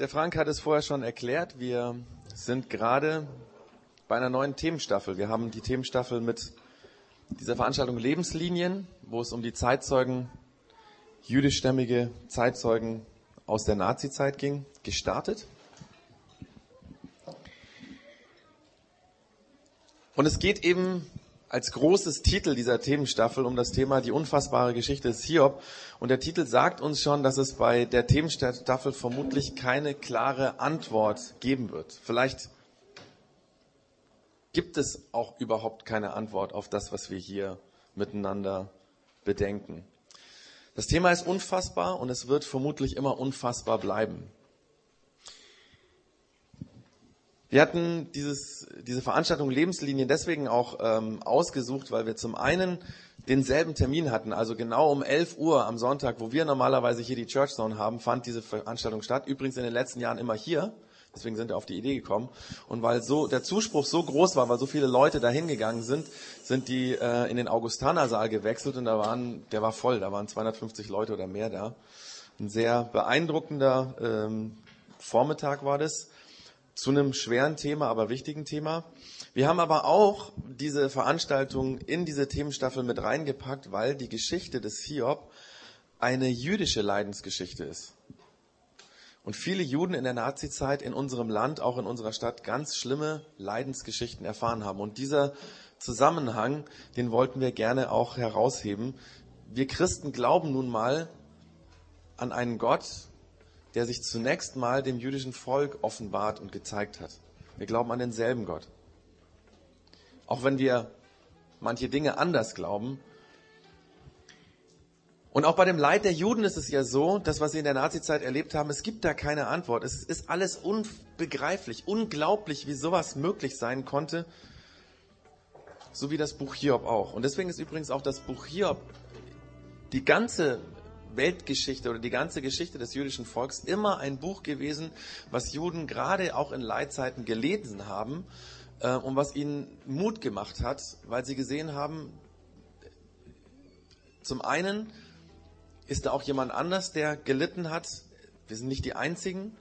Der Frank hat es vorher schon erklärt. Wir sind gerade bei einer neuen Themenstaffel. Wir haben die Themenstaffel mit dieser Veranstaltung Lebenslinien, wo es um die Zeitzeugen, jüdischstämmige Zeitzeugen aus der Nazizeit ging, gestartet. Und es geht eben als großes Titel dieser Themenstaffel um das Thema die unfassbare Geschichte des Hiob. Und der Titel sagt uns schon, dass es bei der Themenstaffel vermutlich keine klare Antwort geben wird. Vielleicht gibt es auch überhaupt keine Antwort auf das, was wir hier miteinander bedenken. Das Thema ist unfassbar und es wird vermutlich immer unfassbar bleiben. Wir hatten dieses, diese Veranstaltung Lebenslinien deswegen auch ähm, ausgesucht, weil wir zum einen denselben Termin hatten, also genau um 11 Uhr am Sonntag, wo wir normalerweise hier die Church Zone haben, fand diese Veranstaltung statt. Übrigens in den letzten Jahren immer hier. Deswegen sind wir auf die Idee gekommen. Und weil so der Zuspruch so groß war, weil so viele Leute da hingegangen sind, sind die äh, in den Augustanersaal gewechselt und da waren, der war voll, da waren 250 Leute oder mehr da. Ein sehr beeindruckender ähm, Vormittag war das zu einem schweren Thema, aber wichtigen Thema. Wir haben aber auch diese Veranstaltung in diese Themenstaffel mit reingepackt, weil die Geschichte des Hiob eine jüdische Leidensgeschichte ist. Und viele Juden in der Nazizeit in unserem Land, auch in unserer Stadt, ganz schlimme Leidensgeschichten erfahren haben. Und dieser Zusammenhang, den wollten wir gerne auch herausheben. Wir Christen glauben nun mal an einen Gott, der sich zunächst mal dem jüdischen Volk offenbart und gezeigt hat. Wir glauben an denselben Gott. Auch wenn wir manche Dinge anders glauben. Und auch bei dem Leid der Juden ist es ja so, das, was sie in der Nazizeit erlebt haben, es gibt da keine Antwort. Es ist alles unbegreiflich, unglaublich, wie sowas möglich sein konnte. So wie das Buch Hiob auch. Und deswegen ist übrigens auch das Buch Hiob die ganze Weltgeschichte oder die ganze Geschichte des jüdischen Volks immer ein Buch gewesen, was Juden gerade auch in Leitzeiten gelesen haben äh, und was ihnen Mut gemacht hat, weil sie gesehen haben, zum einen ist da auch jemand anders, der gelitten hat. Wir sind nicht die Einzigen.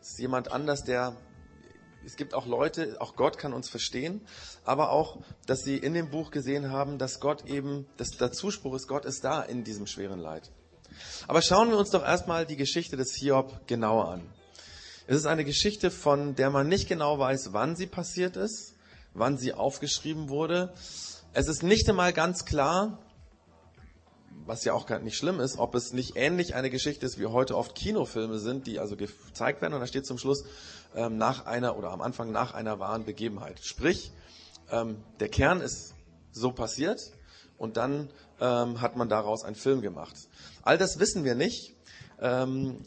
Es ist jemand anders, der es gibt auch Leute, auch Gott kann uns verstehen, aber auch, dass sie in dem Buch gesehen haben, dass Gott eben, dass der Zuspruch ist, Gott ist da in diesem schweren Leid. Aber schauen wir uns doch erstmal die Geschichte des Hiob genauer an. Es ist eine Geschichte, von der man nicht genau weiß, wann sie passiert ist, wann sie aufgeschrieben wurde. Es ist nicht einmal ganz klar, was ja auch gar nicht schlimm ist, ob es nicht ähnlich eine Geschichte ist, wie heute oft Kinofilme sind, die also gezeigt werden und da steht zum Schluss ähm, nach einer oder am Anfang nach einer wahren Begebenheit. Sprich, ähm, der Kern ist so passiert und dann ähm, hat man daraus einen Film gemacht. All das wissen wir nicht. Ähm,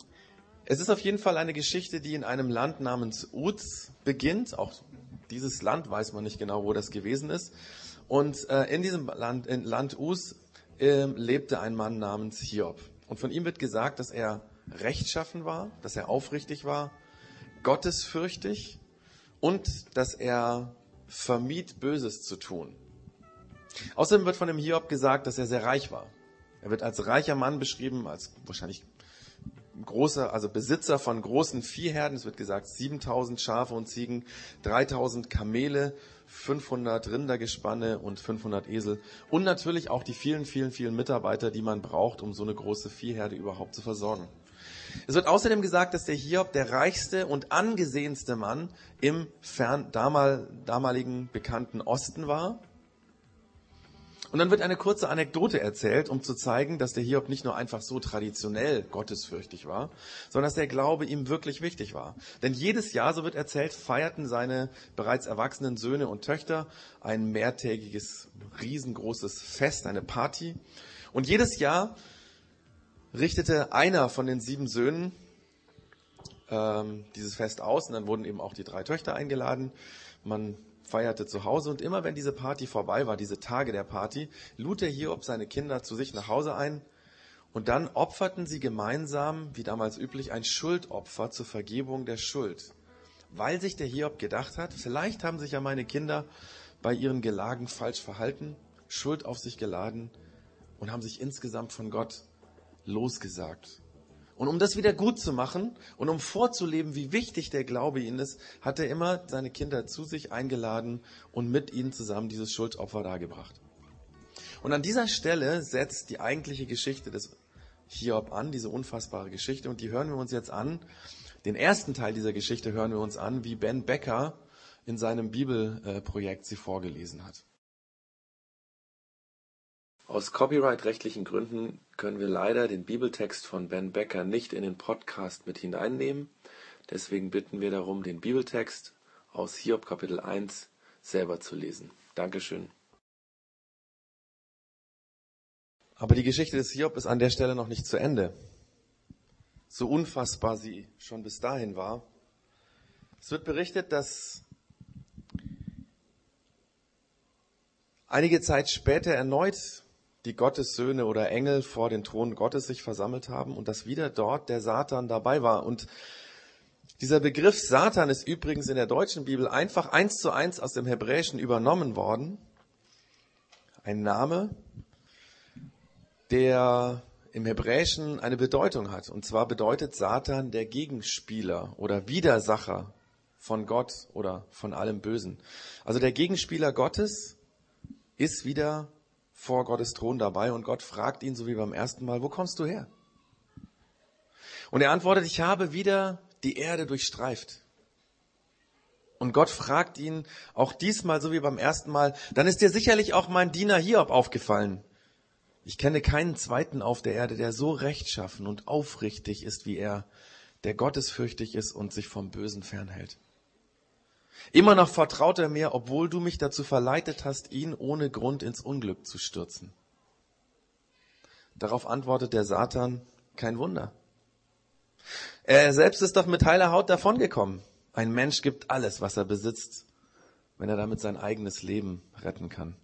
es ist auf jeden Fall eine Geschichte, die in einem Land namens Uz beginnt. Auch dieses Land weiß man nicht genau, wo das gewesen ist. Und äh, in diesem Land, in Land Uz, äh, lebte ein Mann namens Hiob. Und von ihm wird gesagt, dass er rechtschaffen war, dass er aufrichtig war, gottesfürchtig und dass er vermied, Böses zu tun. Außerdem wird von dem Hiob gesagt, dass er sehr reich war. Er wird als reicher Mann beschrieben, als wahrscheinlich großer, also Besitzer von großen Viehherden. Es wird gesagt 7000 Schafe und Ziegen, 3000 Kamele, 500 Rindergespanne und 500 Esel. Und natürlich auch die vielen, vielen, vielen Mitarbeiter, die man braucht, um so eine große Viehherde überhaupt zu versorgen. Es wird außerdem gesagt, dass der Hiob der reichste und angesehenste Mann im fern, damal, damaligen bekannten Osten war. Und dann wird eine kurze Anekdote erzählt, um zu zeigen, dass der Hiob nicht nur einfach so traditionell gottesfürchtig war, sondern dass der Glaube ihm wirklich wichtig war. Denn jedes Jahr, so wird erzählt, feierten seine bereits erwachsenen Söhne und Töchter ein mehrtägiges, riesengroßes Fest, eine Party. Und jedes Jahr richtete einer von den sieben Söhnen ähm, dieses Fest aus und dann wurden eben auch die drei Töchter eingeladen. Man feierte zu Hause und immer wenn diese Party vorbei war, diese Tage der Party, lud der Hiob seine Kinder zu sich nach Hause ein und dann opferten sie gemeinsam, wie damals üblich, ein Schuldopfer zur Vergebung der Schuld. Weil sich der Hiob gedacht hat, vielleicht haben sich ja meine Kinder bei ihren Gelagen falsch verhalten, Schuld auf sich geladen und haben sich insgesamt von Gott losgesagt. Und um das wieder gut zu machen und um vorzuleben, wie wichtig der Glaube ihnen ist, hat er immer seine Kinder zu sich eingeladen und mit ihnen zusammen dieses Schuldopfer dargebracht. Und an dieser Stelle setzt die eigentliche Geschichte des Hiob an, diese unfassbare Geschichte. Und die hören wir uns jetzt an. Den ersten Teil dieser Geschichte hören wir uns an, wie Ben Becker in seinem Bibelprojekt sie vorgelesen hat. Aus copyright-rechtlichen Gründen können wir leider den Bibeltext von Ben Becker nicht in den Podcast mit hineinnehmen. Deswegen bitten wir darum, den Bibeltext aus Hiob Kapitel 1 selber zu lesen. Dankeschön. Aber die Geschichte des Hiob ist an der Stelle noch nicht zu Ende. So unfassbar sie schon bis dahin war. Es wird berichtet, dass einige Zeit später erneut die Gottessöhne oder Engel vor den Thron Gottes sich versammelt haben und dass wieder dort der Satan dabei war. Und dieser Begriff Satan ist übrigens in der deutschen Bibel einfach eins zu eins aus dem Hebräischen übernommen worden. Ein Name, der im Hebräischen eine Bedeutung hat. Und zwar bedeutet Satan der Gegenspieler oder Widersacher von Gott oder von allem Bösen. Also der Gegenspieler Gottes ist wieder vor Gottes Thron dabei und Gott fragt ihn, so wie beim ersten Mal, wo kommst du her? Und er antwortet, ich habe wieder die Erde durchstreift. Und Gott fragt ihn auch diesmal, so wie beim ersten Mal, dann ist dir sicherlich auch mein Diener Hiob aufgefallen. Ich kenne keinen zweiten auf der Erde, der so rechtschaffen und aufrichtig ist wie er, der gottesfürchtig ist und sich vom Bösen fernhält. Immer noch vertraut er mir, obwohl du mich dazu verleitet hast, ihn ohne Grund ins Unglück zu stürzen. Darauf antwortet der Satan, kein Wunder. Er selbst ist doch mit heiler Haut davongekommen. Ein Mensch gibt alles, was er besitzt, wenn er damit sein eigenes Leben retten kann.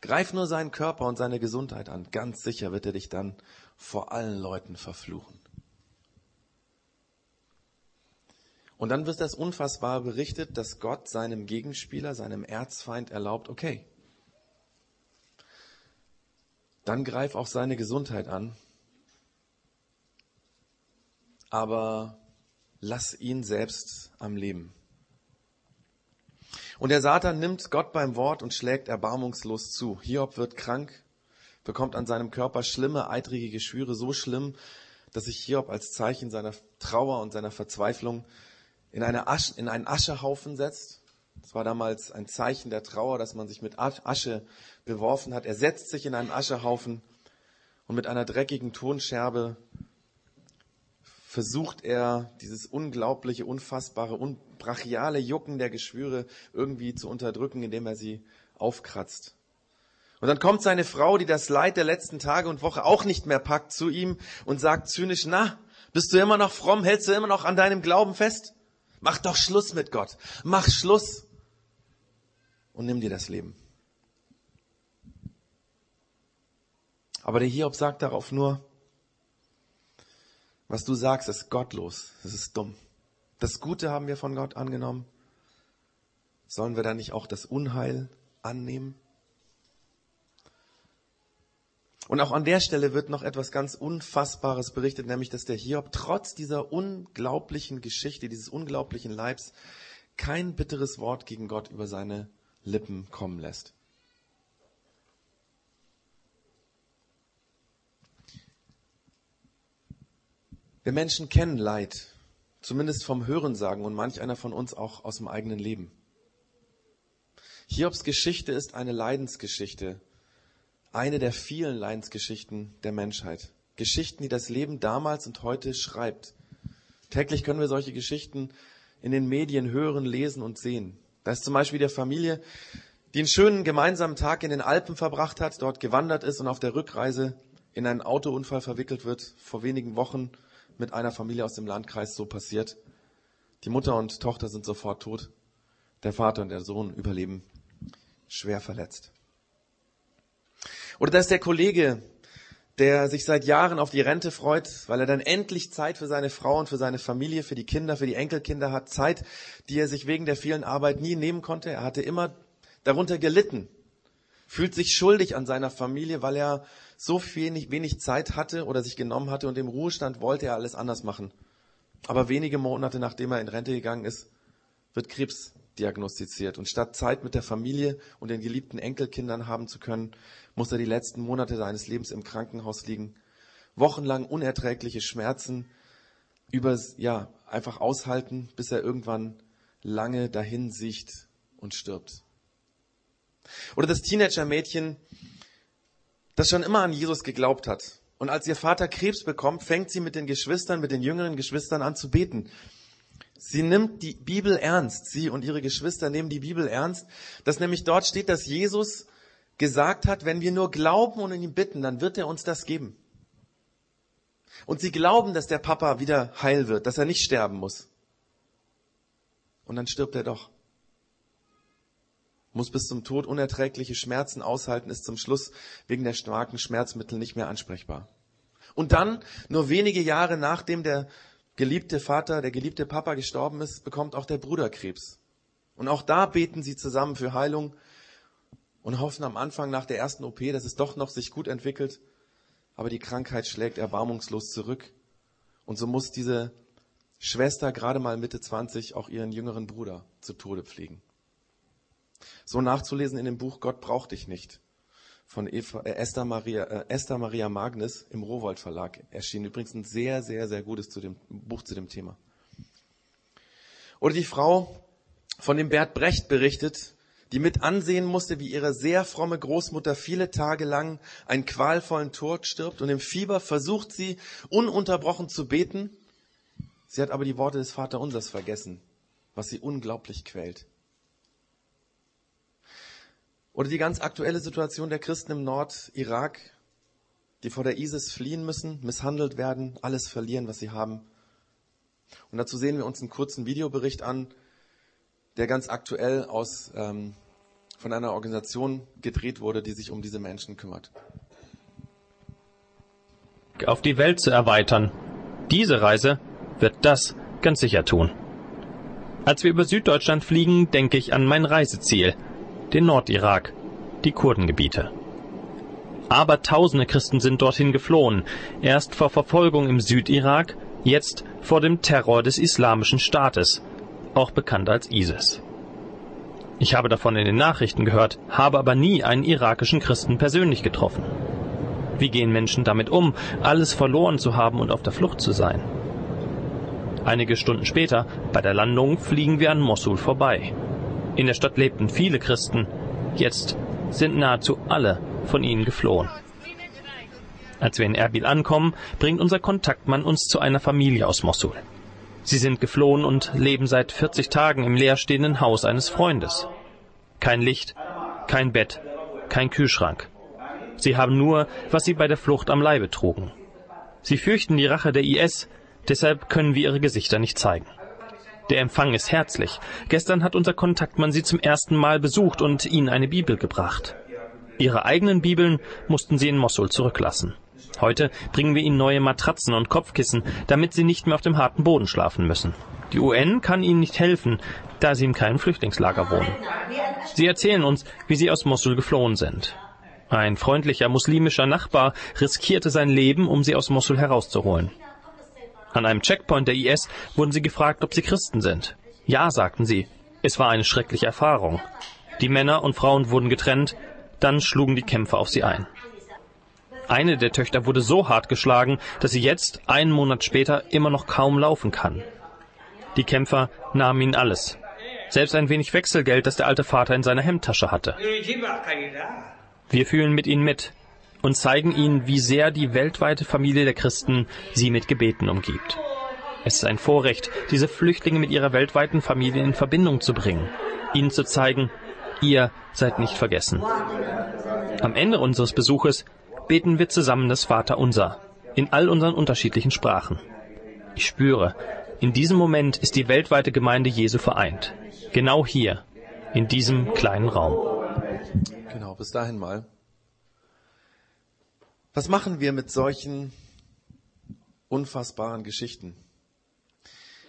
Greif nur seinen Körper und seine Gesundheit an. Ganz sicher wird er dich dann vor allen Leuten verfluchen. Und dann wird das unfassbar berichtet, dass Gott seinem Gegenspieler, seinem Erzfeind erlaubt, okay, dann greif auch seine Gesundheit an, aber lass ihn selbst am Leben. Und der Satan nimmt Gott beim Wort und schlägt erbarmungslos zu. Hiob wird krank, bekommt an seinem Körper schlimme, eitrige Geschwüre, so schlimm, dass sich Hiob als Zeichen seiner Trauer und seiner Verzweiflung in, eine Asche, in einen Aschehaufen setzt. Das war damals ein Zeichen der Trauer, dass man sich mit Asche beworfen hat. Er setzt sich in einen Aschehaufen und mit einer dreckigen Tonscherbe versucht er, dieses unglaubliche, unfassbare, brachiale Jucken der Geschwüre irgendwie zu unterdrücken, indem er sie aufkratzt. Und dann kommt seine Frau, die das Leid der letzten Tage und Woche auch nicht mehr packt, zu ihm und sagt zynisch, na, bist du immer noch fromm? Hältst du immer noch an deinem Glauben fest? Mach doch Schluss mit Gott. Mach Schluss und nimm dir das Leben. Aber der Hiob sagt darauf nur, was du sagst, ist gottlos, es ist dumm. Das Gute haben wir von Gott angenommen. Sollen wir dann nicht auch das Unheil annehmen? Und auch an der Stelle wird noch etwas ganz Unfassbares berichtet, nämlich dass der Hiob trotz dieser unglaublichen Geschichte, dieses unglaublichen Leibs, kein bitteres Wort gegen Gott über seine Lippen kommen lässt. Wir Menschen kennen Leid, zumindest vom Hörensagen und manch einer von uns auch aus dem eigenen Leben. Hiobs Geschichte ist eine Leidensgeschichte, eine der vielen Leidensgeschichten der Menschheit. Geschichten, die das Leben damals und heute schreibt. Täglich können wir solche Geschichten in den Medien hören, lesen und sehen. Da ist zum Beispiel der Familie, die einen schönen gemeinsamen Tag in den Alpen verbracht hat, dort gewandert ist und auf der Rückreise in einen Autounfall verwickelt wird, vor wenigen Wochen mit einer Familie aus dem Landkreis so passiert. Die Mutter und Tochter sind sofort tot. Der Vater und der Sohn überleben schwer verletzt. Oder da ist der Kollege, der sich seit Jahren auf die Rente freut, weil er dann endlich Zeit für seine Frau und für seine Familie, für die Kinder, für die Enkelkinder hat. Zeit, die er sich wegen der vielen Arbeit nie nehmen konnte. Er hatte immer darunter gelitten. fühlt sich schuldig an seiner Familie, weil er so wenig, wenig Zeit hatte oder sich genommen hatte und im Ruhestand wollte er alles anders machen. Aber wenige Monate nachdem er in Rente gegangen ist, wird Krebs diagnostiziert. Und statt Zeit mit der Familie und den geliebten Enkelkindern haben zu können, muss er die letzten Monate seines Lebens im Krankenhaus liegen. Wochenlang unerträgliche Schmerzen über, ja, einfach aushalten, bis er irgendwann lange dahin sieht und stirbt. Oder das Teenager-Mädchen, das schon immer an Jesus geglaubt hat. Und als ihr Vater Krebs bekommt, fängt sie mit den Geschwistern, mit den jüngeren Geschwistern an zu beten. Sie nimmt die Bibel ernst. Sie und ihre Geschwister nehmen die Bibel ernst. Dass nämlich dort steht, dass Jesus gesagt hat, wenn wir nur glauben und ihn bitten, dann wird er uns das geben. Und sie glauben, dass der Papa wieder heil wird, dass er nicht sterben muss. Und dann stirbt er doch. Muss bis zum Tod unerträgliche Schmerzen aushalten, ist zum Schluss wegen der starken Schmerzmittel nicht mehr ansprechbar. Und dann, nur wenige Jahre nachdem der geliebte Vater, der geliebte Papa gestorben ist, bekommt auch der Bruder Krebs. Und auch da beten sie zusammen für Heilung und hoffen am Anfang nach der ersten OP, dass es doch noch sich gut entwickelt. Aber die Krankheit schlägt erbarmungslos zurück. Und so muss diese Schwester, gerade mal Mitte 20, auch ihren jüngeren Bruder zu Tode pflegen. So nachzulesen in dem Buch Gott braucht dich nicht von Eva, äh, Esther, Maria, äh, Esther Maria Magnus im Rowold Verlag erschienen. Übrigens ein sehr, sehr, sehr gutes zu dem, Buch zu dem Thema. Oder die Frau, von dem Bert Brecht berichtet, die mit ansehen musste, wie ihre sehr fromme Großmutter viele Tage lang einen qualvollen Tod stirbt und im Fieber versucht sie ununterbrochen zu beten. Sie hat aber die Worte des Vaterunsers vergessen, was sie unglaublich quält. Oder die ganz aktuelle Situation der Christen im Nordirak, die vor der ISIS fliehen müssen, misshandelt werden, alles verlieren, was sie haben. Und dazu sehen wir uns einen kurzen Videobericht an, der ganz aktuell aus, ähm, von einer Organisation gedreht wurde, die sich um diese Menschen kümmert. Auf die Welt zu erweitern. Diese Reise wird das ganz sicher tun. Als wir über Süddeutschland fliegen, denke ich an mein Reiseziel – den Nordirak, die Kurdengebiete. Aber tausende Christen sind dorthin geflohen, erst vor Verfolgung im Südirak, jetzt vor dem Terror des Islamischen Staates, auch bekannt als ISIS. Ich habe davon in den Nachrichten gehört, habe aber nie einen irakischen Christen persönlich getroffen. Wie gehen Menschen damit um, alles verloren zu haben und auf der Flucht zu sein? Einige Stunden später, bei der Landung, fliegen wir an Mosul vorbei. In der Stadt lebten viele Christen, jetzt sind nahezu alle von ihnen geflohen. Als wir in Erbil ankommen, bringt unser Kontaktmann uns zu einer Familie aus Mosul. Sie sind geflohen und leben seit 40 Tagen im leerstehenden Haus eines Freundes. Kein Licht, kein Bett, kein Kühlschrank. Sie haben nur, was sie bei der Flucht am Leibe trugen. Sie fürchten die Rache der IS, deshalb können wir ihre Gesichter nicht zeigen. Der Empfang ist herzlich. Gestern hat unser Kontaktmann Sie zum ersten Mal besucht und Ihnen eine Bibel gebracht. Ihre eigenen Bibeln mussten Sie in Mosul zurücklassen. Heute bringen wir Ihnen neue Matratzen und Kopfkissen, damit Sie nicht mehr auf dem harten Boden schlafen müssen. Die UN kann Ihnen nicht helfen, da Sie in keinem Flüchtlingslager wohnen. Sie erzählen uns, wie Sie aus Mosul geflohen sind. Ein freundlicher muslimischer Nachbar riskierte sein Leben, um Sie aus Mosul herauszuholen. An einem Checkpoint der IS wurden sie gefragt, ob sie Christen sind. Ja, sagten sie. Es war eine schreckliche Erfahrung. Die Männer und Frauen wurden getrennt, dann schlugen die Kämpfer auf sie ein. Eine der Töchter wurde so hart geschlagen, dass sie jetzt, einen Monat später, immer noch kaum laufen kann. Die Kämpfer nahmen ihnen alles. Selbst ein wenig Wechselgeld, das der alte Vater in seiner Hemdtasche hatte. Wir fühlen mit ihnen mit und zeigen ihnen, wie sehr die weltweite Familie der Christen sie mit Gebeten umgibt. Es ist ein Vorrecht, diese Flüchtlinge mit ihrer weltweiten Familie in Verbindung zu bringen, ihnen zu zeigen, ihr seid nicht vergessen. Am Ende unseres Besuches beten wir zusammen das Vaterunser in all unseren unterschiedlichen Sprachen. Ich spüre, in diesem Moment ist die weltweite Gemeinde Jesu vereint. Genau hier, in diesem kleinen Raum. Genau, bis dahin mal. Was machen wir mit solchen unfassbaren Geschichten?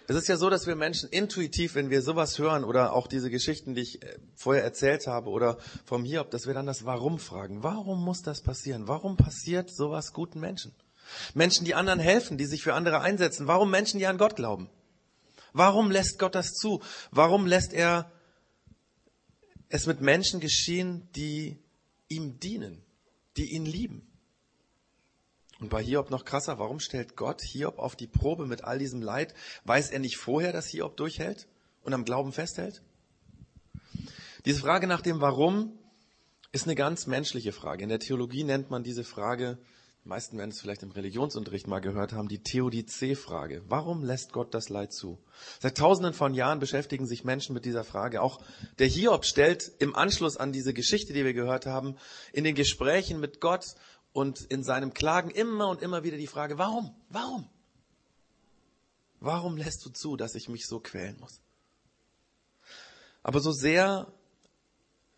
Es ist ja so, dass wir Menschen intuitiv, wenn wir sowas hören oder auch diese Geschichten, die ich äh, vorher erzählt habe oder vom Hiob, dass wir dann das Warum fragen. Warum muss das passieren? Warum passiert sowas guten Menschen? Menschen, die anderen helfen, die sich für andere einsetzen. Warum Menschen, die an Gott glauben? Warum lässt Gott das zu? Warum lässt er es mit Menschen geschehen, die ihm dienen, die ihn lieben? Und bei Hiob noch krasser, warum stellt Gott Hiob auf die Probe mit all diesem Leid? Weiß er nicht vorher, dass Hiob durchhält und am Glauben festhält? Diese Frage nach dem Warum ist eine ganz menschliche Frage. In der Theologie nennt man diese Frage, die meisten werden es vielleicht im Religionsunterricht mal gehört haben, die Theodizee-Frage. Warum lässt Gott das Leid zu? Seit tausenden von Jahren beschäftigen sich Menschen mit dieser Frage. Auch der Hiob stellt im Anschluss an diese Geschichte, die wir gehört haben, in den Gesprächen mit Gott und in seinem Klagen immer und immer wieder die Frage, warum? Warum? Warum lässt du zu, dass ich mich so quälen muss? Aber so sehr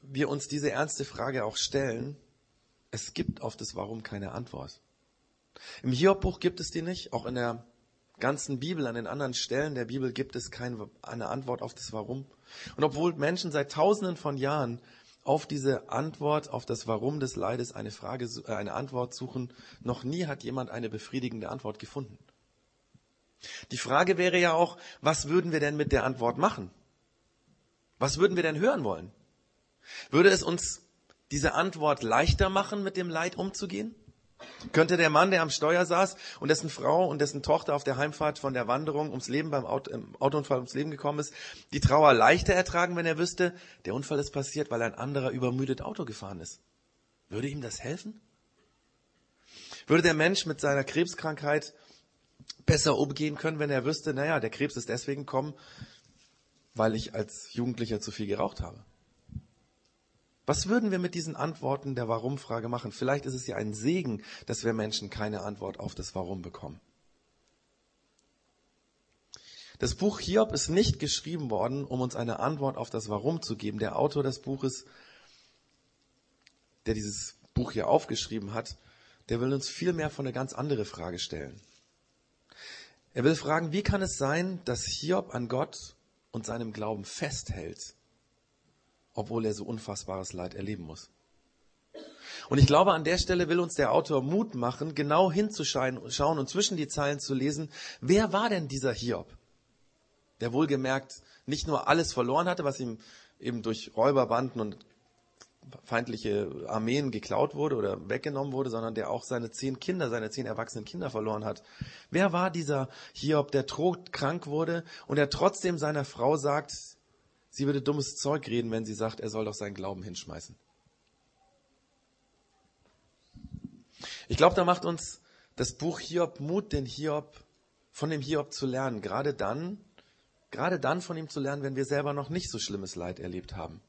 wir uns diese ernste Frage auch stellen, es gibt auf das Warum keine Antwort. Im Hiobbuch gibt es die nicht, auch in der ganzen Bibel, an den anderen Stellen der Bibel gibt es keine Antwort auf das Warum. Und obwohl Menschen seit tausenden von Jahren auf diese Antwort, auf das Warum des Leides eine Frage, äh, eine Antwort suchen. Noch nie hat jemand eine befriedigende Antwort gefunden. Die Frage wäre ja auch, was würden wir denn mit der Antwort machen? Was würden wir denn hören wollen? Würde es uns diese Antwort leichter machen, mit dem Leid umzugehen? Könnte der Mann, der am Steuer saß und dessen Frau und dessen Tochter auf der Heimfahrt von der Wanderung ums Leben beim Auto, Autounfall ums Leben gekommen ist, die Trauer leichter ertragen, wenn er wüsste, der Unfall ist passiert, weil ein anderer übermüdet Auto gefahren ist? Würde ihm das helfen? Würde der Mensch mit seiner Krebskrankheit besser umgehen können, wenn er wüsste, naja, der Krebs ist deswegen gekommen, weil ich als Jugendlicher zu viel geraucht habe? Was würden wir mit diesen Antworten der Warum-Frage machen? Vielleicht ist es ja ein Segen, dass wir Menschen keine Antwort auf das Warum bekommen. Das Buch Hiob ist nicht geschrieben worden, um uns eine Antwort auf das Warum zu geben. Der Autor des Buches, der dieses Buch hier aufgeschrieben hat, der will uns vielmehr von eine ganz andere Frage stellen. Er will fragen, wie kann es sein, dass Hiob an Gott und seinem Glauben festhält, obwohl er so unfassbares Leid erleben muss. Und ich glaube, an der Stelle will uns der Autor Mut machen, genau hinzuschauen und zwischen die Zeilen zu lesen, wer war denn dieser Hiob? Der wohlgemerkt nicht nur alles verloren hatte, was ihm eben durch Räuberbanden und feindliche Armeen geklaut wurde oder weggenommen wurde, sondern der auch seine zehn Kinder, seine zehn erwachsenen Kinder verloren hat. Wer war dieser Hiob, der todkrank wurde und der trotzdem seiner Frau sagt, Sie würde dummes Zeug reden, wenn sie sagt, er soll doch seinen Glauben hinschmeißen. Ich glaube, da macht uns das Buch Hiob Mut, den Hiob, von dem Hiob zu lernen. Gerade dann, gerade dann von ihm zu lernen, wenn wir selber noch nicht so schlimmes Leid erlebt haben.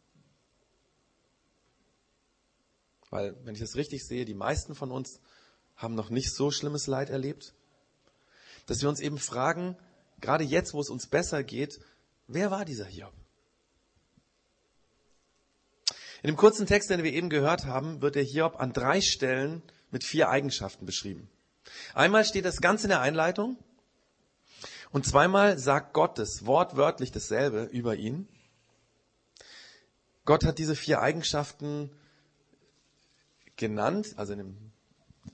Weil, wenn ich das richtig sehe, die meisten von uns haben noch nicht so schlimmes Leid erlebt. Dass wir uns eben fragen, gerade jetzt, wo es uns besser geht, wer war dieser Hiob? In dem kurzen Text, den wir eben gehört haben, wird der Hiob an drei Stellen mit vier Eigenschaften beschrieben. Einmal steht das Ganze in der Einleitung und zweimal sagt Gott es wortwörtlich dasselbe über ihn. Gott hat diese vier Eigenschaften genannt, also dem,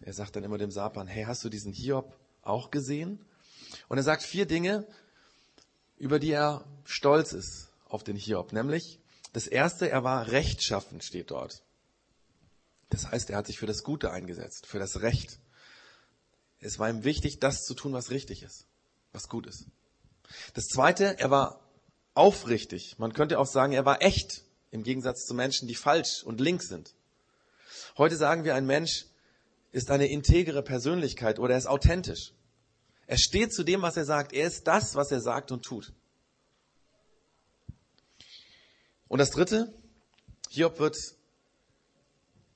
er sagt dann immer dem Sapan, hey, hast du diesen Hiob auch gesehen? Und er sagt vier Dinge, über die er stolz ist auf den Hiob, nämlich das erste, er war rechtschaffend, steht dort. Das heißt, er hat sich für das Gute eingesetzt, für das Recht. Es war ihm wichtig, das zu tun, was richtig ist, was gut ist. Das zweite, er war aufrichtig. Man könnte auch sagen, er war echt, im Gegensatz zu Menschen, die falsch und links sind. Heute sagen wir, ein Mensch ist eine integere Persönlichkeit oder er ist authentisch. Er steht zu dem, was er sagt. Er ist das, was er sagt und tut. Und das dritte, Hiob wird,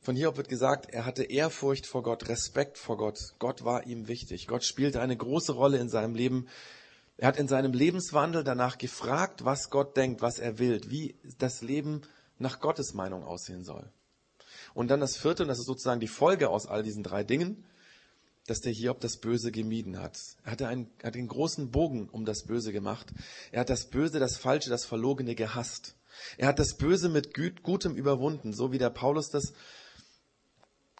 von Hiob wird gesagt, er hatte Ehrfurcht vor Gott, Respekt vor Gott. Gott war ihm wichtig. Gott spielte eine große Rolle in seinem Leben. Er hat in seinem Lebenswandel danach gefragt, was Gott denkt, was er will, wie das Leben nach Gottes Meinung aussehen soll. Und dann das vierte, und das ist sozusagen die Folge aus all diesen drei Dingen. dass der Hiob das Böse gemieden hat. Er hatte einen, hat einen großen Bogen um das Böse gemacht. Er hat das Böse, das Falsche, das Verlogene gehasst. Er hat das Böse mit Gutem überwunden, so wie der Paulus das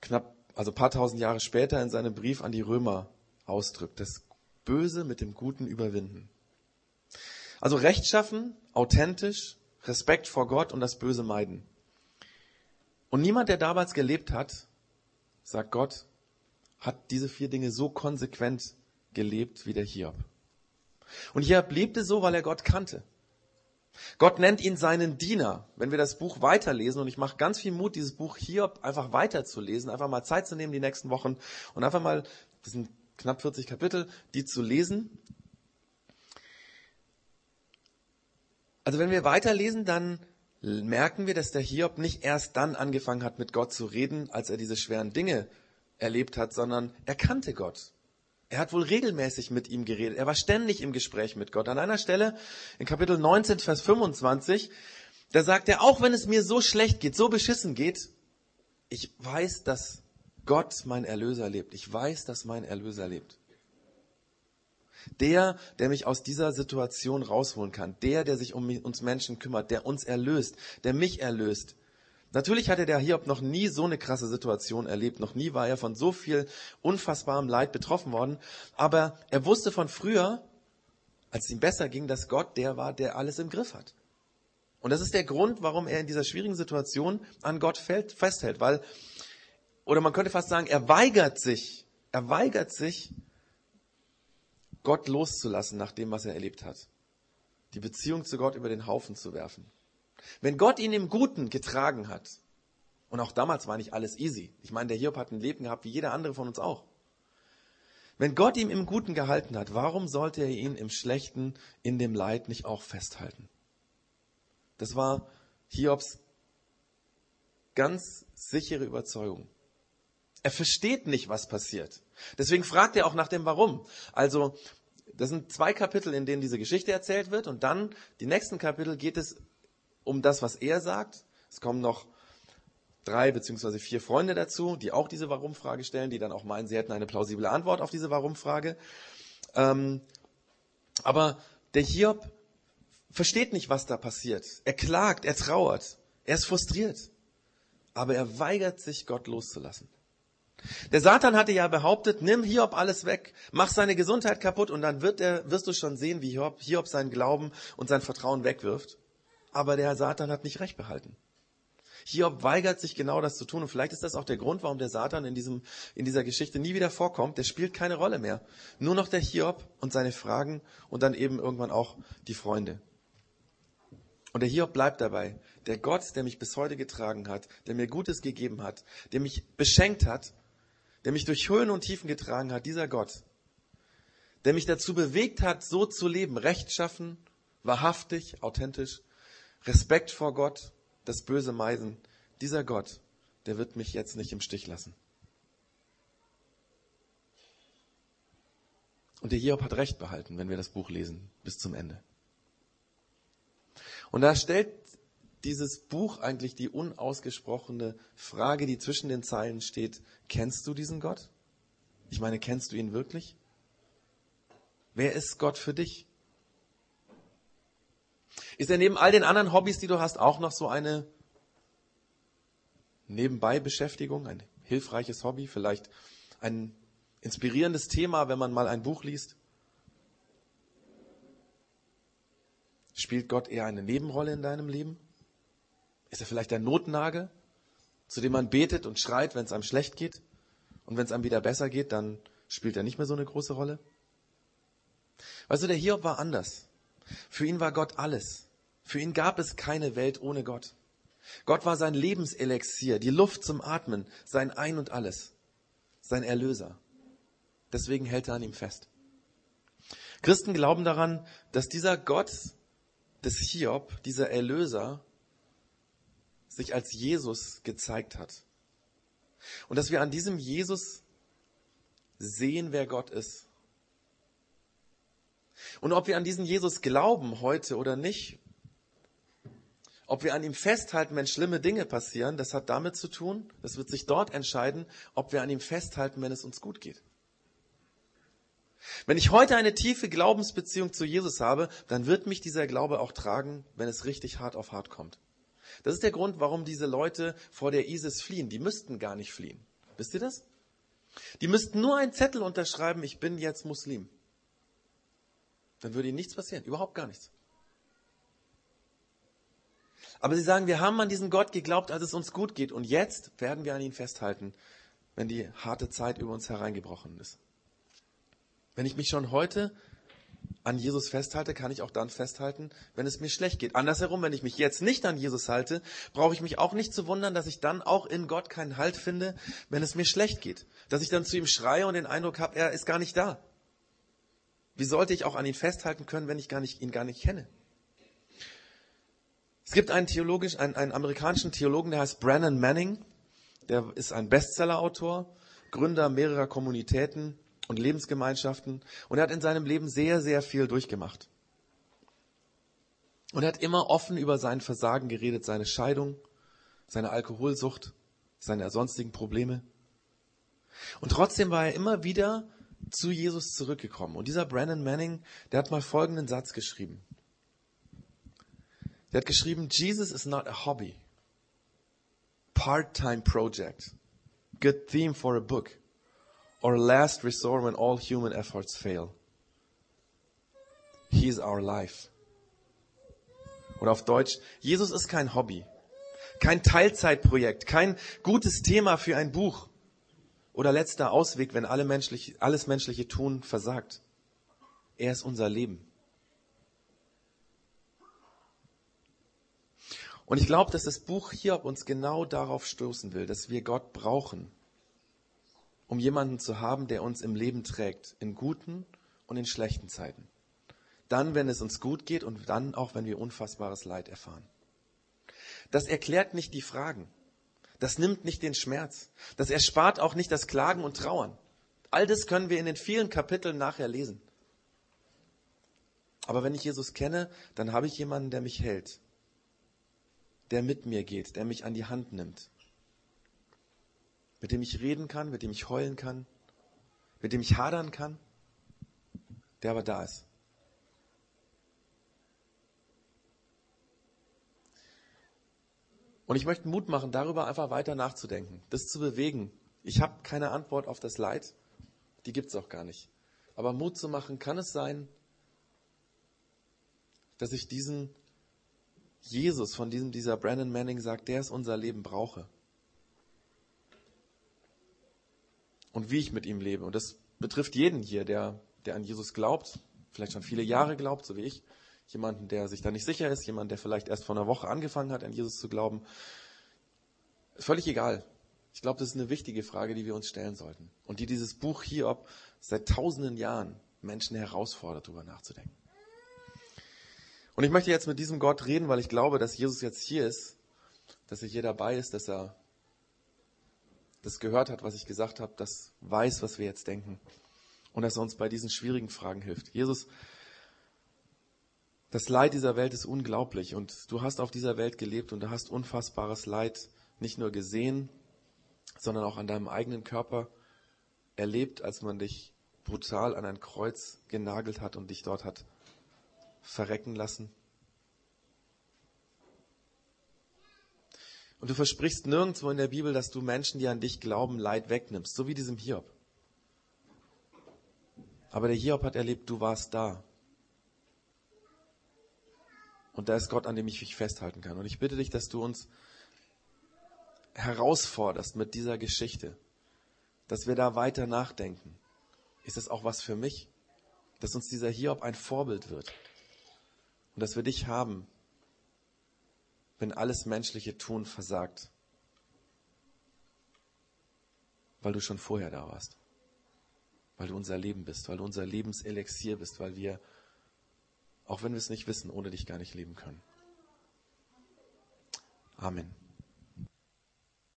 knapp, also paar tausend Jahre später in seinem Brief an die Römer ausdrückt. Das Böse mit dem Guten überwinden. Also rechtschaffen, authentisch, Respekt vor Gott und das Böse meiden. Und niemand, der damals gelebt hat, sagt Gott, hat diese vier Dinge so konsequent gelebt wie der Hiob. Und Hiob lebte so, weil er Gott kannte. Gott nennt ihn seinen Diener. Wenn wir das Buch weiterlesen, und ich mache ganz viel Mut, dieses Buch Hiob einfach weiterzulesen, einfach mal Zeit zu nehmen die nächsten Wochen und einfach mal, das sind knapp 40 Kapitel, die zu lesen. Also wenn wir weiterlesen, dann merken wir, dass der Hiob nicht erst dann angefangen hat, mit Gott zu reden, als er diese schweren Dinge erlebt hat, sondern er kannte Gott. Er hat wohl regelmäßig mit ihm geredet. Er war ständig im Gespräch mit Gott. An einer Stelle, in Kapitel 19, Vers 25, da sagt er, auch wenn es mir so schlecht geht, so beschissen geht, ich weiß, dass Gott mein Erlöser lebt. Ich weiß, dass mein Erlöser lebt. Der, der mich aus dieser Situation rausholen kann. Der, der sich um uns Menschen kümmert, der uns erlöst, der mich erlöst. Natürlich hatte der Hiob noch nie so eine krasse Situation erlebt, noch nie war er von so viel unfassbarem Leid betroffen worden, aber er wusste von früher, als es ihm besser ging, dass Gott der war, der alles im Griff hat. Und das ist der Grund, warum er in dieser schwierigen Situation an Gott festhält, weil, oder man könnte fast sagen, er weigert sich, er weigert sich, Gott loszulassen nach dem, was er erlebt hat. Die Beziehung zu Gott über den Haufen zu werfen. Wenn Gott ihn im Guten getragen hat, und auch damals war nicht alles easy. Ich meine, der Hiob hat ein Leben gehabt, wie jeder andere von uns auch. Wenn Gott ihm im Guten gehalten hat, warum sollte er ihn im Schlechten, in dem Leid nicht auch festhalten? Das war Hiobs ganz sichere Überzeugung. Er versteht nicht, was passiert. Deswegen fragt er auch nach dem Warum. Also, das sind zwei Kapitel, in denen diese Geschichte erzählt wird und dann die nächsten Kapitel geht es um das, was er sagt. Es kommen noch drei beziehungsweise vier Freunde dazu, die auch diese Warum-Frage stellen, die dann auch meinen, sie hätten eine plausible Antwort auf diese Warum-Frage. Ähm, aber der Hiob versteht nicht, was da passiert. Er klagt, er trauert, er ist frustriert. Aber er weigert sich, Gott loszulassen. Der Satan hatte ja behauptet, nimm Hiob alles weg, mach seine Gesundheit kaputt und dann wird er, wirst du schon sehen, wie Hiob, Hiob seinen Glauben und sein Vertrauen wegwirft aber der Satan hat nicht recht behalten. Hiob weigert sich genau das zu tun. Und vielleicht ist das auch der Grund, warum der Satan in, diesem, in dieser Geschichte nie wieder vorkommt. Der spielt keine Rolle mehr. Nur noch der Hiob und seine Fragen und dann eben irgendwann auch die Freunde. Und der Hiob bleibt dabei. Der Gott, der mich bis heute getragen hat, der mir Gutes gegeben hat, der mich beschenkt hat, der mich durch Höhen und Tiefen getragen hat, dieser Gott, der mich dazu bewegt hat, so zu leben, rechtschaffen, wahrhaftig, authentisch, Respekt vor Gott, das böse Meisen, dieser Gott, der wird mich jetzt nicht im Stich lassen. Und der Hiob hat recht behalten, wenn wir das Buch lesen, bis zum Ende. Und da stellt dieses Buch eigentlich die unausgesprochene Frage, die zwischen den Zeilen steht, kennst du diesen Gott? Ich meine, kennst du ihn wirklich? Wer ist Gott für dich? Ist er neben all den anderen Hobbys, die du hast, auch noch so eine Nebenbei-Beschäftigung, ein hilfreiches Hobby, vielleicht ein inspirierendes Thema, wenn man mal ein Buch liest? Spielt Gott eher eine Nebenrolle in deinem Leben? Ist er vielleicht ein Notnagel, zu dem man betet und schreit, wenn es einem schlecht geht? Und wenn es einem wieder besser geht, dann spielt er nicht mehr so eine große Rolle? Weißt du, der Hiob war anders. Für ihn war Gott alles. Für ihn gab es keine Welt ohne Gott. Gott war sein Lebenselixier, die Luft zum Atmen, sein Ein und alles, sein Erlöser. Deswegen hält er an ihm fest. Christen glauben daran, dass dieser Gott des Hiob, dieser Erlöser, sich als Jesus gezeigt hat. Und dass wir an diesem Jesus sehen, wer Gott ist. Und ob wir an diesen Jesus glauben heute oder nicht, ob wir an ihm festhalten, wenn schlimme Dinge passieren, das hat damit zu tun, das wird sich dort entscheiden, ob wir an ihm festhalten, wenn es uns gut geht. Wenn ich heute eine tiefe Glaubensbeziehung zu Jesus habe, dann wird mich dieser Glaube auch tragen, wenn es richtig hart auf hart kommt. Das ist der Grund, warum diese Leute vor der ISIS fliehen. Die müssten gar nicht fliehen. Wisst ihr das? Die müssten nur einen Zettel unterschreiben, ich bin jetzt Muslim. Dann würde ihnen nichts passieren, überhaupt gar nichts. Aber sie sagen, wir haben an diesen Gott geglaubt, als es uns gut geht. Und jetzt werden wir an ihn festhalten, wenn die harte Zeit über uns hereingebrochen ist. Wenn ich mich schon heute an Jesus festhalte, kann ich auch dann festhalten, wenn es mir schlecht geht. Andersherum, wenn ich mich jetzt nicht an Jesus halte, brauche ich mich auch nicht zu wundern, dass ich dann auch in Gott keinen Halt finde, wenn es mir schlecht geht. Dass ich dann zu ihm schreie und den Eindruck habe, er ist gar nicht da. Wie sollte ich auch an ihn festhalten können, wenn ich gar nicht, ihn gar nicht kenne? Es gibt einen, theologisch, einen, einen amerikanischen Theologen, der heißt Brennan Manning. Der ist ein Bestsellerautor, Gründer mehrerer Kommunitäten und Lebensgemeinschaften. Und er hat in seinem Leben sehr, sehr viel durchgemacht. Und er hat immer offen über sein Versagen geredet, seine Scheidung, seine Alkoholsucht, seine sonstigen Probleme. Und trotzdem war er immer wieder zu Jesus zurückgekommen. Und dieser Brennan Manning, der hat mal folgenden Satz geschrieben. Der hat geschrieben, Jesus is not a hobby, part-time project, good theme for a book, or last resort when all human efforts fail. He is our life. Oder auf Deutsch, Jesus ist kein Hobby, kein Teilzeitprojekt, kein gutes Thema für ein Buch oder letzter Ausweg, wenn alle menschlich, alles menschliche Tun versagt. Er ist unser Leben. Und ich glaube, dass das Buch Hiob uns genau darauf stoßen will, dass wir Gott brauchen, um jemanden zu haben, der uns im Leben trägt, in guten und in schlechten Zeiten. Dann, wenn es uns gut geht und dann auch, wenn wir unfassbares Leid erfahren. Das erklärt nicht die Fragen. Das nimmt nicht den Schmerz. Das erspart auch nicht das Klagen und Trauern. All das können wir in den vielen Kapiteln nachher lesen. Aber wenn ich Jesus kenne, dann habe ich jemanden, der mich hält, der mit mir geht, der mich an die Hand nimmt, mit dem ich reden kann, mit dem ich heulen kann, mit dem ich hadern kann, der aber da ist. Und ich möchte Mut machen, darüber einfach weiter nachzudenken, das zu bewegen. Ich habe keine Antwort auf das Leid, die gibt es auch gar nicht. Aber Mut zu machen, kann es sein, dass ich diesen Jesus, von diesem dieser Brandon Manning sagt, der es unser Leben brauche. Und wie ich mit ihm lebe. Und das betrifft jeden hier, der, der an Jesus glaubt, vielleicht schon viele Jahre glaubt, so wie ich. Jemanden, der sich da nicht sicher ist, jemand, der vielleicht erst vor einer Woche angefangen hat, an Jesus zu glauben. Völlig egal. Ich glaube, das ist eine wichtige Frage, die wir uns stellen sollten. Und die dieses Buch Hiob seit tausenden Jahren Menschen herausfordert, darüber nachzudenken. Und ich möchte jetzt mit diesem Gott reden, weil ich glaube, dass Jesus jetzt hier ist, dass er hier dabei ist, dass er das gehört hat, was ich gesagt habe, das weiß, was wir jetzt denken und dass er uns bei diesen schwierigen Fragen hilft. Jesus, das Leid dieser Welt ist unglaublich und du hast auf dieser Welt gelebt und du hast unfassbares Leid nicht nur gesehen, sondern auch an deinem eigenen Körper erlebt, als man dich brutal an ein Kreuz genagelt hat und dich dort hat verrecken lassen. Und du versprichst nirgendwo in der Bibel, dass du Menschen, die an dich glauben, Leid wegnimmst, so wie diesem Hiob. Aber der Hiob hat erlebt, du warst da. Und da ist Gott, an dem ich mich festhalten kann. Und ich bitte dich, dass du uns herausforderst mit dieser Geschichte, dass wir da weiter nachdenken. Ist das auch was für mich? Dass uns dieser Hiob ein Vorbild wird. Und dass wir dich haben, wenn alles menschliche Tun versagt. Weil du schon vorher da warst. Weil du unser Leben bist, weil du unser Lebenselixier bist, weil wir, auch wenn wir es nicht wissen, ohne dich gar nicht leben können. Amen.